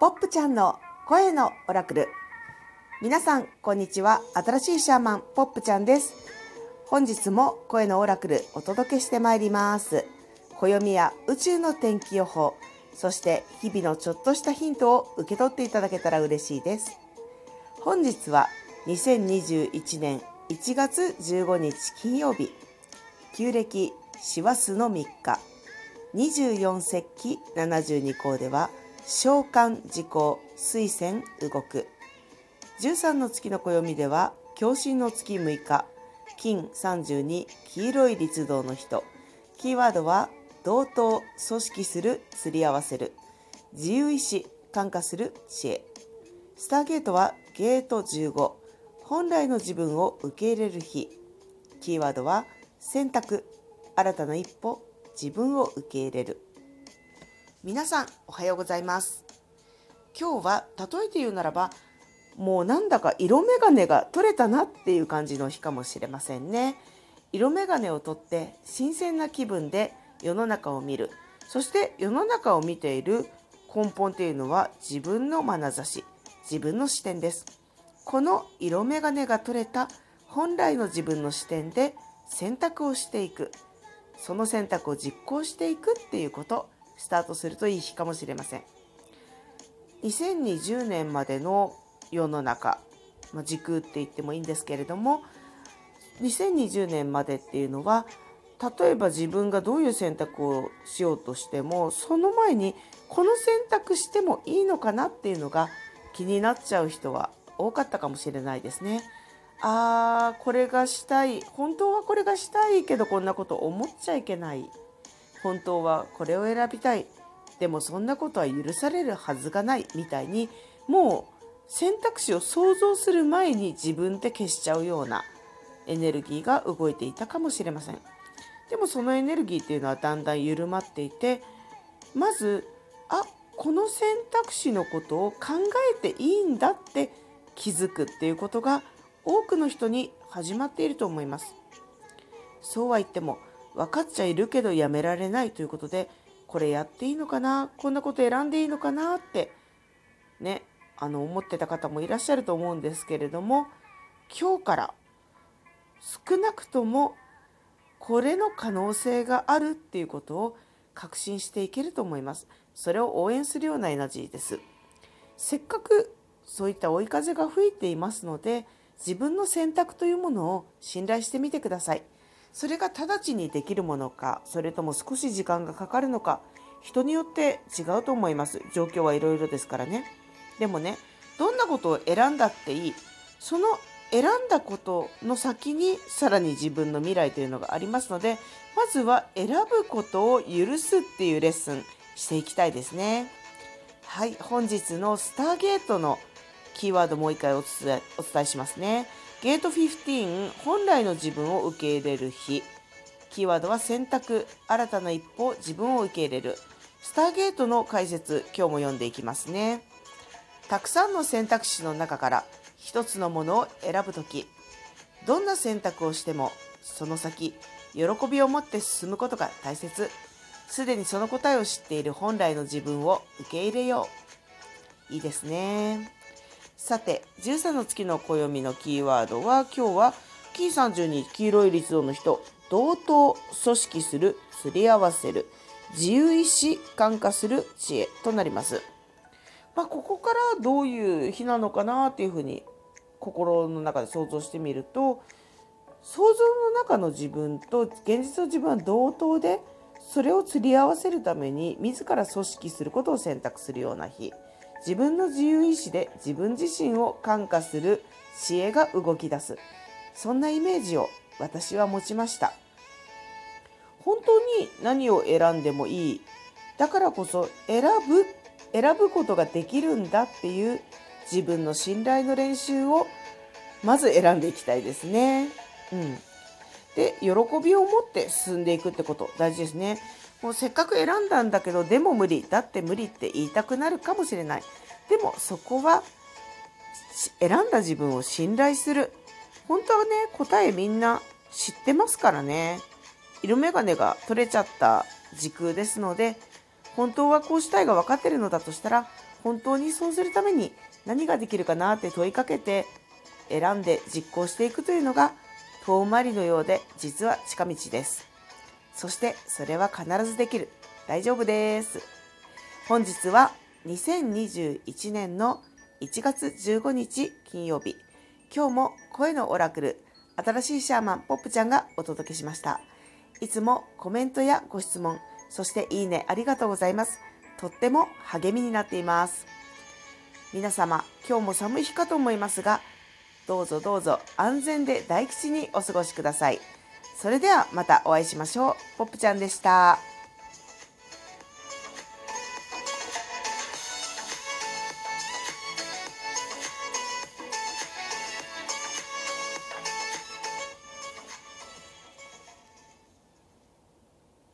ポップちゃんの声のオラクル。皆さん、こんにちは。新しいシャーマン、ポップちゃんです。本日も声のオラクルお届けしてまいります。暦や宇宙の天気予報、そして日々のちょっとしたヒントを受け取っていただけたら嬉しいです。本日は2021年1月15日金曜日、旧暦師走の3日、24節気72項では召喚時効水仙動く。13の月の暦では共振の月6日金32黄色い律動の人。キーワードは同等組織する釣り合わせる。自由意志感化する知恵。スターゲートはゲート15本来の自分を受け入れる日。キーワードは選択。新たな一歩自分を受け入れる。皆さんおはようございます。今日は例えて言うならばもうなんだか色眼鏡が取れたなっていう感じの日かもしれませんね。色眼鏡を取って新鮮な気分で世の中を見る。そして世の中を見ている根本っていうのは自分の眼差し自分の視点です。この色眼鏡が取れた本来の自分の視点で選択をしていく。その選択を実行していくっていうこと。スタートするといい日かもしれません2020年までの世の中、まあ、時空って言ってもいいんですけれども2020年までっていうのは例えば自分がどういう選択をしようとしてもその前にこの選択してもいいのかなっていうのが気になっちゃう人は多かったかもしれないですね。あーこれがしたい本当はこれがしたいけどこんなこと思っちゃいけない本当はこれを選びたい。でもそんなことは許されるはずがないみたいにもう選択肢を想像する前に自分で消しちゃうようなエネルギーが動いていたかもしれません。でもそのエネルギーっていうのはだんだん緩まっていてまずあこの選択肢のことを考えていいんだって気づくっていうことが多くの人に始まっていると思います。そうは言っても分かっちゃいるけどやめられないということでこれやっていいのかな？こんなこと選んでいいのかなってねあの思ってた方もいらっしゃると思うんですけれども今日から少なくともこれの可能性があるっていうことを確信していけると思います。それを応援するようなエナジーです。せっかくそういった追い風が吹いていますので自分の選択というものを信頼してみてください。それが直ちにできるものかそれとも少し時間がかかるのか人によって違うと思います。状況はいろいろですからね。でもねどんなことを選んだっていいその選んだことの先にさらに自分の未来というのがありますのでまずは選ぶことを許すっていうレッスンしていきたいですね。はい本日のスターゲートのキーワードもう一回お伝えお伝えしますね。ゲート15本来の自分を受け入れる日。キーワードは選択。新たな一歩自分を受け入れる。スターゲートの解説今日も読んでいきますね。たくさんの選択肢の中から一つのものを選ぶときどんな選択をしてもその先喜びを持って進むことが大切。すでにその答えを知っている本来の自分を受け入れよう。いいですね。さて13の月の暦のキーワードは今日はキー32黄色い律動の人同等組織するすり合わせる自由意志感化する知恵となります。まあ、ここからどういう日なのかなっていうふうに心の中で想像してみると想像の中の自分と現実の自分は同等でそれを釣り合わせるために自ら組織することを選択するような日自分の自由意志で自分自身を感化する知恵が動き出すそんなイメージを私は持ちました本当に何を選んでもいいだからこそ選ぶ選ぶことができるんだっていう自分の信頼の練習をまず選んでいきたいですね。うん、で喜びを持って進んでいくってこと大事ですね。もうせっかく選んだんだけどでも無理だって無理って言いたくなるかもしれない。でもそこは選んだ自分を信頼する。本当はね答えみんな知ってますからね。色眼鏡が取れちゃった時空ですので本当はこうしたいが分かってるのだとしたら本当にそうするために何ができるかなって問いかけて選んで実行していくというのが遠回りのようで実は近道ですそしてそれは必ずできる。大丈夫です。本日は2021年の1月15日金曜日。今日も声のオラクル新しいシャーマンポップちゃんがお届けしました。いつもコメントやご質問そしていいねありがとうございます。とっても励みになっています。皆様今日も寒い日かと思いますがどうぞどうぞ安全で大吉にお過ごしください。それではまたお会いしましょうポップちゃんでした。